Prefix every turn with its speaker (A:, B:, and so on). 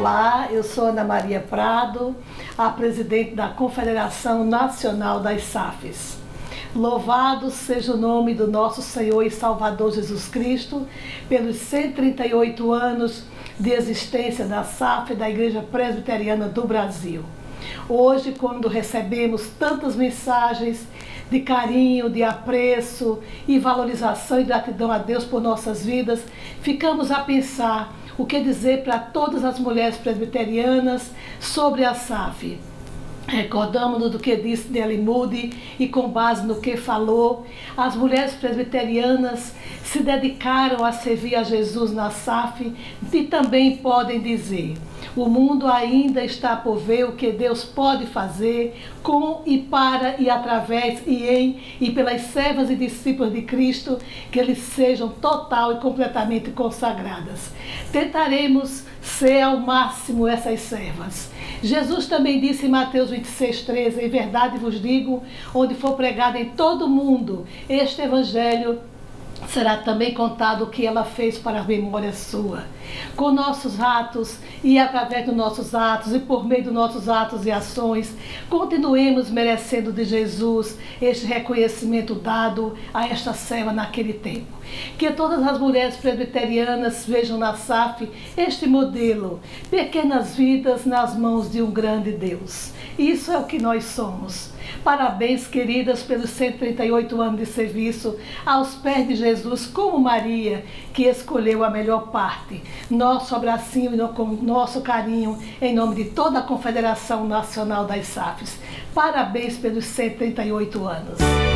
A: Olá, eu sou Ana Maria Prado, a presidente da Confederação Nacional das SAFs. Louvado seja o nome do nosso Senhor e Salvador Jesus Cristo pelos 138 anos de existência da SAF da Igreja Presbiteriana do Brasil. Hoje, quando recebemos tantas mensagens de carinho, de apreço e valorização e gratidão a Deus por nossas vidas, ficamos a pensar o que dizer para todas as mulheres presbiterianas sobre a SAF. Recordamos do que disse Nelly Moody e com base no que falou, as mulheres presbiterianas se dedicaram a servir a Jesus na SAF e também podem dizer: o mundo ainda está por ver o que Deus pode fazer com e para e através e em e pelas servas e discípulos de Cristo, que eles sejam total e completamente consagradas. Tentaremos ser ao máximo essas servas. Jesus também disse em Mateus 26, 13: Em verdade vos digo, onde for pregado em todo o mundo este evangelho, será também contado o que ela fez para a memória sua. Com nossos atos e através dos nossos atos e por meio dos nossos atos e ações, continuemos merecendo de Jesus este reconhecimento dado a esta serva naquele tempo. Que todas as mulheres presbiterianas vejam na SAF este modelo, pequenas vidas nas mãos de um grande Deus. Isso é o que nós somos. Parabéns, queridas, pelos 138 anos de serviço aos pés de Jesus, como Maria, que escolheu a melhor parte. Nosso abracinho e nosso carinho em nome de toda a Confederação Nacional das SAFs. Parabéns pelos 138 anos.